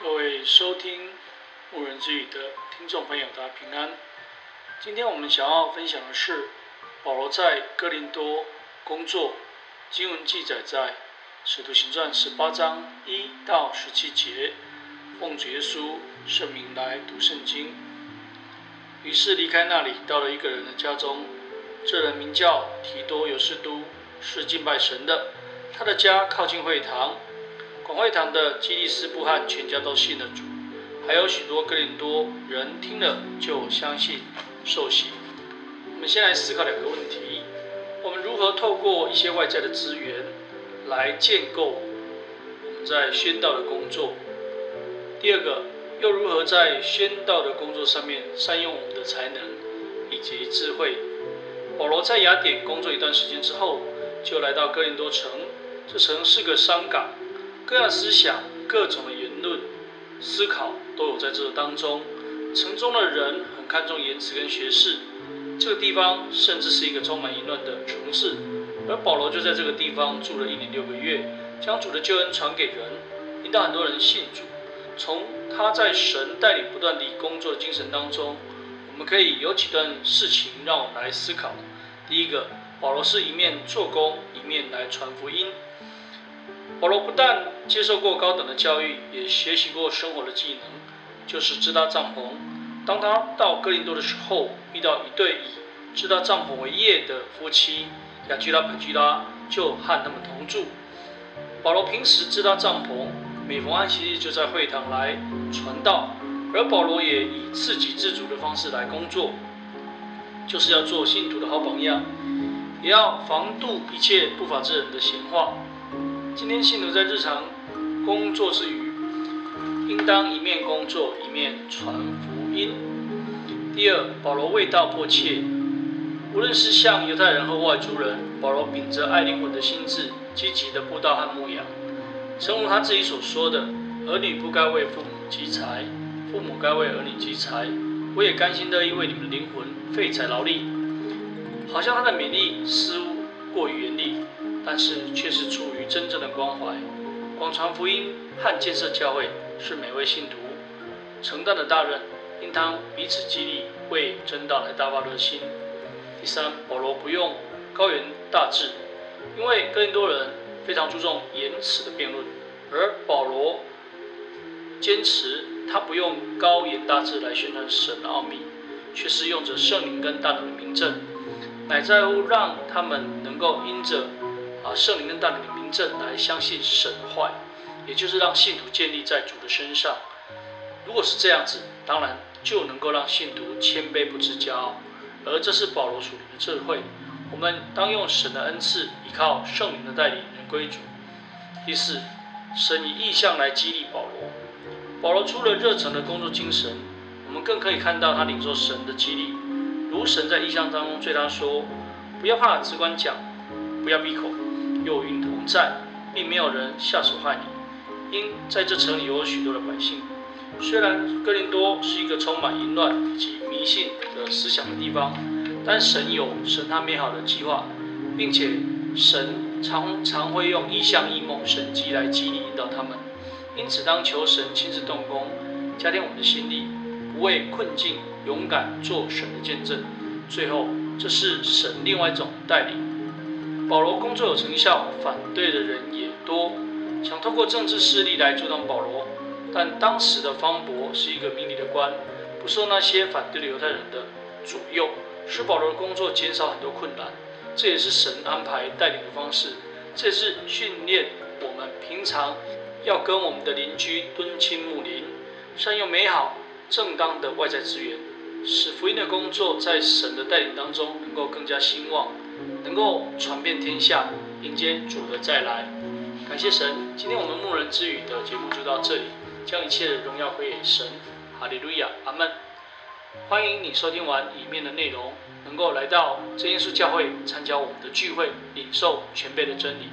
各位收听牧人之语的听众朋友，大家平安。今天我们想要分享的是保罗在哥林多工作，经文记载在使徒行传十八章一到十七节。奉主耶稣圣名来读圣经。于是离开那里，到了一个人的家中，这人名叫提多犹士都，是敬拜神的。他的家靠近会堂。广会堂的基利斯布和全家都信了主，还有许多哥林多人听了就相信受洗。我们先来思考两个问题：我们如何透过一些外在的资源来建构我们在宣道的工作？第二个，又如何在宣道的工作上面善用我们的才能以及智慧？保罗在雅典工作一段时间之后，就来到哥林多城，这城是个商港。各样思想、各种的言论、思考都有在这当中。城中的人很看重言辞跟学识，这个地方甚至是一个充满淫乱的城市。而保罗就在这个地方住了一年六个月，将主的救恩传给人，引导很多人信主。从他在神带领不断地工作的精神当中，我们可以有几段事情让我们来思考。第一个，保罗是一面做工，一面来传福音。保罗不但接受过高等的教育，也学习过生活的技能，就是支搭帐篷。当他到哥林多的时候，遇到一对以支搭帐篷为业的夫妻亚居拉、百基拉，就和他们同住。保罗平时支搭帐篷，每逢安息日就在会堂来传道，而保罗也以自给自足的方式来工作，就是要做信徒的好榜样，也要防堵一切不法之人的闲话。今天信徒在日常工作之余，应当一面工作一面传福音。第二，保罗为道迫切，无论是向犹太人和外族人，保罗秉着爱灵魂的心志，积极的布道和牧养。正如他自己所说的：“儿女不该为父母积财，父母该为儿女积财。我也甘心乐意为你们的灵魂费财劳力。”好像他的勉励似乎过于严厉。但是却是出于真正的关怀，广传福音和建设教会是每位信徒承担的大任，应当彼此激励，为真道来大发热心。第三，保罗不用高言大志，因为更多人非常注重言辞的辩论，而保罗坚持他不用高言大志来宣传神的奥秘，却是用着圣灵跟大能的明证，乃在乎让他们能够因着。把，圣灵跟大能的名证来相信神的话，也就是让信徒建立在主的身上。如果是这样子，当然就能够让信徒谦卑不自骄傲，而这是保罗属灵的智慧。我们当用神的恩赐，依靠圣灵的带领，人归主。第四，神以意象来激励保罗。保罗除了热诚的工作精神，我们更可以看到他领受神的激励，如神在意象当中对他说：“不要怕，只管讲，不要闭口。”有云同在，并没有人下手害你，因在这城里有许多的百姓。虽然哥林多是一个充满淫乱以及迷信的思想的地方，但神有神他美好的计划，并且神常常会用异象、异梦、神迹来激励引导他们。因此，当求神亲自动工，加添我们的心力，不畏困境，勇敢做神的见证。最后，这是神另外一种带领。保罗工作有成效，反对的人也多，想通过政治势力来阻挡保罗。但当时的方伯是一个明理的官，不受那些反对的犹太人的左右，使保罗的工作减少很多困难。这也是神安排带领的方式，这也是训练我们平常要跟我们的邻居敦亲睦邻，善用美好正当的外在资源，使福音的工作在神的带领当中能够更加兴旺。能够传遍天下，迎接主的再来。感谢神，今天我们牧人之语的节目就到这里，将一切的荣耀归给神。哈利路亚，阿门。欢迎你收听完里面的内容，能够来到真耶稣教会参加我们的聚会，领受全备的真理。